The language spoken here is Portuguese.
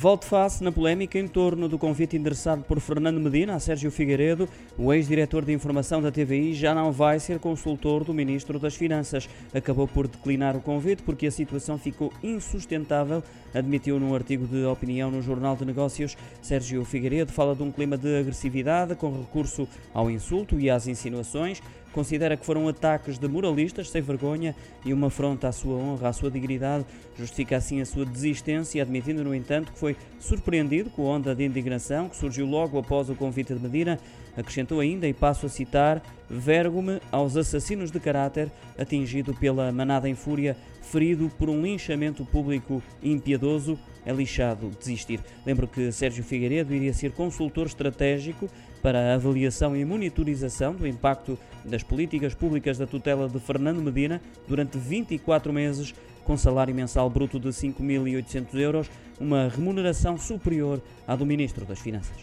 Volte face na polémica em torno do convite endereçado por Fernando Medina a Sérgio Figueiredo. O ex-diretor de informação da TVI já não vai ser consultor do Ministro das Finanças. Acabou por declinar o convite porque a situação ficou insustentável, admitiu num artigo de opinião no Jornal de Negócios. Sérgio Figueiredo fala de um clima de agressividade com recurso ao insulto e às insinuações. Considera que foram ataques de moralistas sem vergonha e uma afronta à sua honra, à sua dignidade. Justifica assim a sua desistência, admitindo, no entanto, que foi surpreendido com a onda de indignação que surgiu logo após o convite de Medina. Acrescentou ainda, e passo a citar, vergo-me aos assassinos de caráter, atingido pela manada em fúria, ferido por um linchamento público impiedoso, é lixado desistir. Lembro que Sérgio Figueiredo iria ser consultor estratégico para a avaliação e monitorização do impacto das políticas públicas da tutela de Fernando Medina durante 24 meses, com salário mensal bruto de 5.800 euros, uma remuneração superior à do Ministro das Finanças.